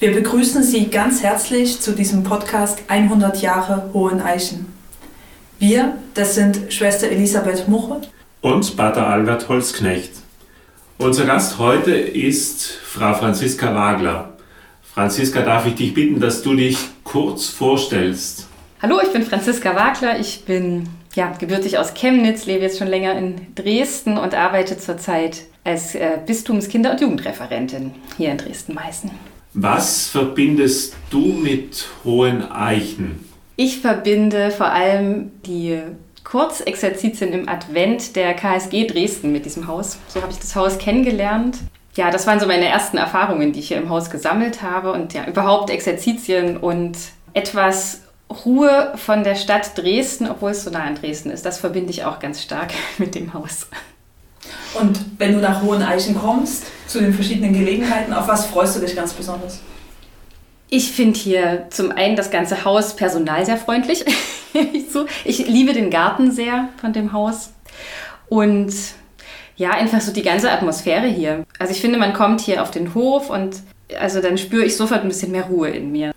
Wir begrüßen Sie ganz herzlich zu diesem Podcast 100 Jahre Hohen Eichen. Wir, das sind Schwester Elisabeth Muche und Pater Albert Holzknecht. Unser Gast heute ist Frau Franziska Wagler. Franziska, darf ich dich bitten, dass du dich kurz vorstellst? Hallo, ich bin Franziska Wagler. Ich bin ja, gebürtig aus Chemnitz, lebe jetzt schon länger in Dresden und arbeite zurzeit als äh, Bistumskinder- und Jugendreferentin hier in Dresden-Meißen. Was verbindest du mit Hohen Eichen? Ich verbinde vor allem die Kurzexerzitien im Advent der KSG Dresden mit diesem Haus. So habe ich das Haus kennengelernt. Ja, das waren so meine ersten Erfahrungen, die ich hier im Haus gesammelt habe und ja, überhaupt Exerzitien und etwas Ruhe von der Stadt Dresden, obwohl es so nah an Dresden ist. Das verbinde ich auch ganz stark mit dem Haus. Und wenn du nach Hohen Eichen kommst, zu den verschiedenen Gelegenheiten, auf was freust du dich ganz besonders? Ich finde hier zum einen das ganze Haus personal sehr freundlich. ich liebe den Garten sehr von dem Haus. Und ja, einfach so die ganze Atmosphäre hier. Also ich finde, man kommt hier auf den Hof und also dann spüre ich sofort ein bisschen mehr Ruhe in mir.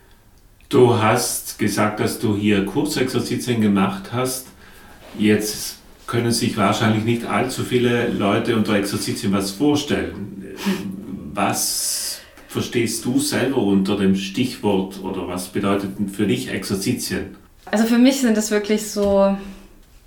Du hast gesagt, dass du hier Kurzexerzitien gemacht hast. Jetzt können sich wahrscheinlich nicht allzu viele Leute unter Exerzitien was vorstellen. Was verstehst du selber unter dem Stichwort oder was bedeutet für dich Exerzitien? Also für mich sind es wirklich so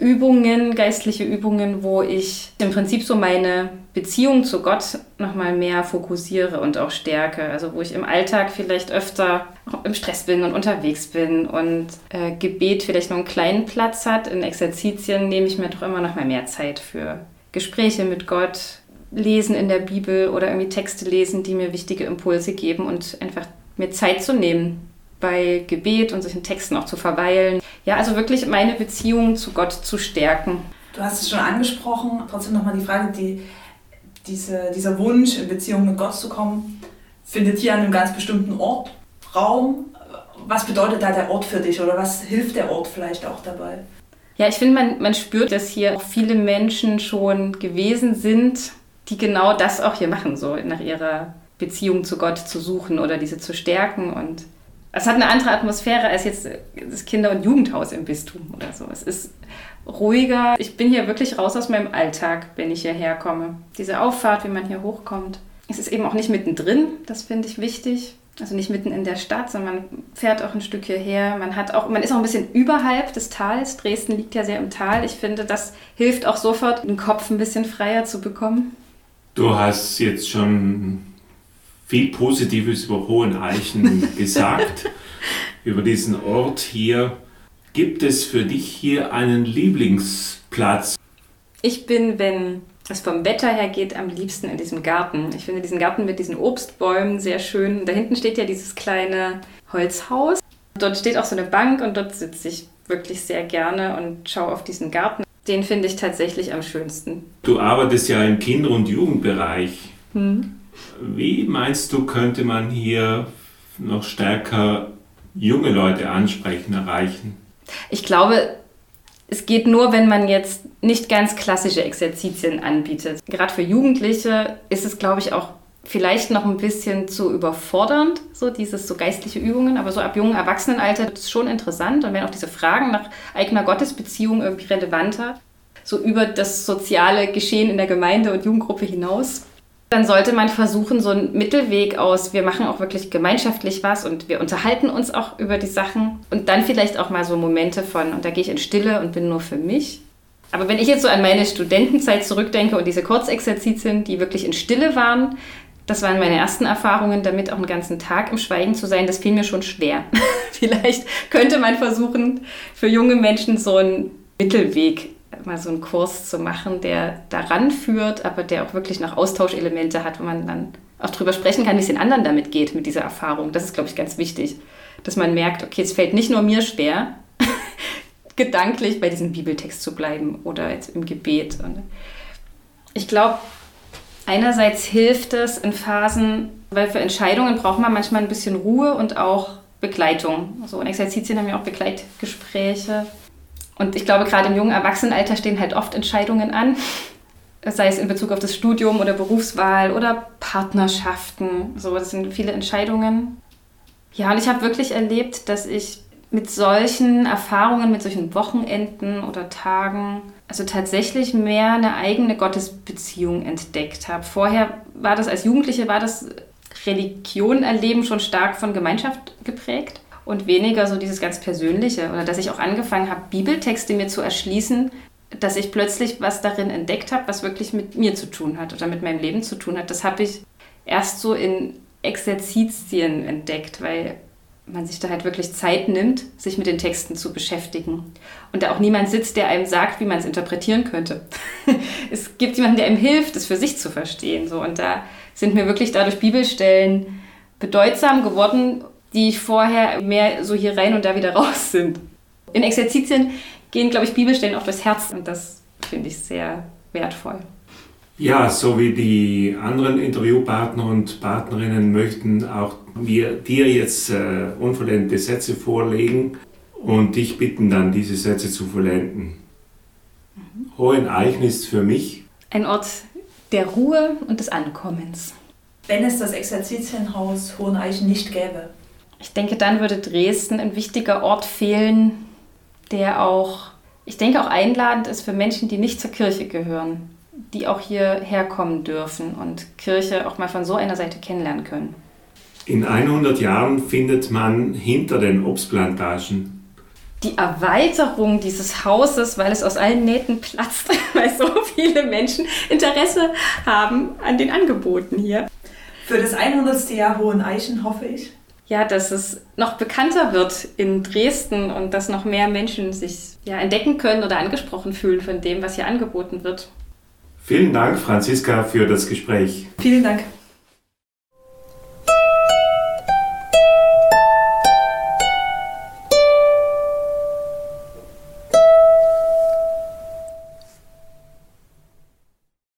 Übungen, geistliche Übungen, wo ich im Prinzip so meine Beziehung zu Gott nochmal mehr fokussiere und auch stärke. Also wo ich im Alltag vielleicht öfter im Stress bin und unterwegs bin und äh, Gebet vielleicht noch einen kleinen Platz hat. In Exerzitien nehme ich mir doch immer noch mal mehr Zeit für Gespräche mit Gott, Lesen in der Bibel oder irgendwie Texte lesen, die mir wichtige Impulse geben und einfach mir Zeit zu nehmen bei Gebet und sich in Texten auch zu verweilen. Ja, also wirklich meine Beziehung zu Gott zu stärken. Du hast es schon angesprochen, trotzdem nochmal die Frage, die, diese, dieser Wunsch, in Beziehung mit Gott zu kommen, findet hier an einem ganz bestimmten Ort Raum. Was bedeutet da der Ort für dich oder was hilft der Ort vielleicht auch dabei? Ja, ich finde, man, man spürt, dass hier auch viele Menschen schon gewesen sind, die genau das auch hier machen, so nach ihrer Beziehung zu Gott zu suchen oder diese zu stärken. Und es hat eine andere Atmosphäre als jetzt das Kinder- und Jugendhaus im Bistum oder so. Es ist ruhiger. Ich bin hier wirklich raus aus meinem Alltag, wenn ich hierher komme. Diese Auffahrt, wie man hier hochkommt. Es ist eben auch nicht mittendrin, das finde ich wichtig. Also nicht mitten in der Stadt, sondern man fährt auch ein Stück hierher. Man hat auch, man ist auch ein bisschen überhalb des Tals. Dresden liegt ja sehr im Tal. Ich finde, das hilft auch sofort, den Kopf ein bisschen freier zu bekommen. Du hast jetzt schon viel Positives über Hohen Eichen gesagt, über diesen Ort hier. Gibt es für dich hier einen Lieblingsplatz? Ich bin, wenn es vom Wetter her geht, am liebsten in diesem Garten. Ich finde diesen Garten mit diesen Obstbäumen sehr schön. Da hinten steht ja dieses kleine Holzhaus. Dort steht auch so eine Bank und dort sitze ich wirklich sehr gerne und schaue auf diesen Garten. Den finde ich tatsächlich am schönsten. Du arbeitest ja im Kinder- und Jugendbereich. Hm. Wie meinst du, könnte man hier noch stärker junge Leute ansprechen, erreichen? Ich glaube, es geht nur, wenn man jetzt nicht ganz klassische Exerzitien anbietet. Gerade für Jugendliche ist es, glaube ich, auch vielleicht noch ein bisschen zu überfordernd, so dieses so geistliche Übungen, aber so ab jungen Erwachsenenalter ist es schon interessant und werden auch diese Fragen nach eigener Gottesbeziehung irgendwie relevanter, so über das soziale Geschehen in der Gemeinde und Jugendgruppe hinaus. Dann sollte man versuchen, so einen Mittelweg aus, wir machen auch wirklich gemeinschaftlich was und wir unterhalten uns auch über die Sachen und dann vielleicht auch mal so Momente von, und da gehe ich in Stille und bin nur für mich. Aber wenn ich jetzt so an meine Studentenzeit zurückdenke und diese Kurzexerzitien, die wirklich in Stille waren, das waren meine ersten Erfahrungen, damit auch einen ganzen Tag im Schweigen zu sein. Das fiel mir schon schwer. Vielleicht könnte man versuchen, für junge Menschen so einen Mittelweg, mal so einen Kurs zu machen, der daran führt, aber der auch wirklich noch Austauschelemente hat, wo man dann auch drüber sprechen kann, wie es den anderen damit geht, mit dieser Erfahrung. Das ist, glaube ich, ganz wichtig, dass man merkt, okay, es fällt nicht nur mir schwer, gedanklich bei diesem Bibeltext zu bleiben oder jetzt im Gebet. Und ich glaube, Einerseits hilft es in Phasen, weil für Entscheidungen braucht man manchmal ein bisschen Ruhe und auch Begleitung. So in Exerzitien haben wir auch Begleitgespräche. Und ich glaube, gerade im jungen Erwachsenenalter stehen halt oft Entscheidungen an. Sei es in Bezug auf das Studium oder Berufswahl oder Partnerschaften. So, das sind viele Entscheidungen. Ja, und ich habe wirklich erlebt, dass ich mit solchen Erfahrungen, mit solchen Wochenenden oder Tagen, also tatsächlich mehr eine eigene Gottesbeziehung entdeckt habe. Vorher war das als Jugendliche, war das Religion erleben schon stark von Gemeinschaft geprägt und weniger so dieses ganz Persönliche. Oder dass ich auch angefangen habe, Bibeltexte mir zu erschließen, dass ich plötzlich was darin entdeckt habe, was wirklich mit mir zu tun hat oder mit meinem Leben zu tun hat. Das habe ich erst so in Exerzitien entdeckt, weil man sich da halt wirklich Zeit nimmt, sich mit den Texten zu beschäftigen. Und da auch niemand sitzt, der einem sagt, wie man es interpretieren könnte. es gibt jemanden, der einem hilft, es für sich zu verstehen. So. Und da sind mir wirklich dadurch Bibelstellen bedeutsam geworden, die vorher mehr so hier rein und da wieder raus sind. In Exerzitien gehen, glaube ich, Bibelstellen auch durchs Herz und das finde ich sehr wertvoll. Ja, so wie die anderen Interviewpartner und Partnerinnen möchten auch wir dir jetzt äh, unvollendete Sätze vorlegen und dich bitten dann, diese Sätze zu vollenden. Mhm. Hoheneichen ist für mich ein Ort der Ruhe und des Ankommens. Wenn es das Exerzitienhaus Hoheneichen nicht gäbe? Ich denke, dann würde Dresden ein wichtiger Ort fehlen, der auch, ich denke, auch einladend ist für Menschen, die nicht zur Kirche gehören die auch hierher kommen dürfen und Kirche auch mal von so einer Seite kennenlernen können. In 100 Jahren findet man hinter den Obstplantagen die Erweiterung dieses Hauses, weil es aus allen Nähten platzt, weil so viele Menschen Interesse haben an den Angeboten hier. Für das 100. Jahr Hohen Eichen hoffe ich. Ja, dass es noch bekannter wird in Dresden und dass noch mehr Menschen sich ja, entdecken können oder angesprochen fühlen von dem, was hier angeboten wird. Vielen Dank, Franziska, für das Gespräch. Vielen Dank.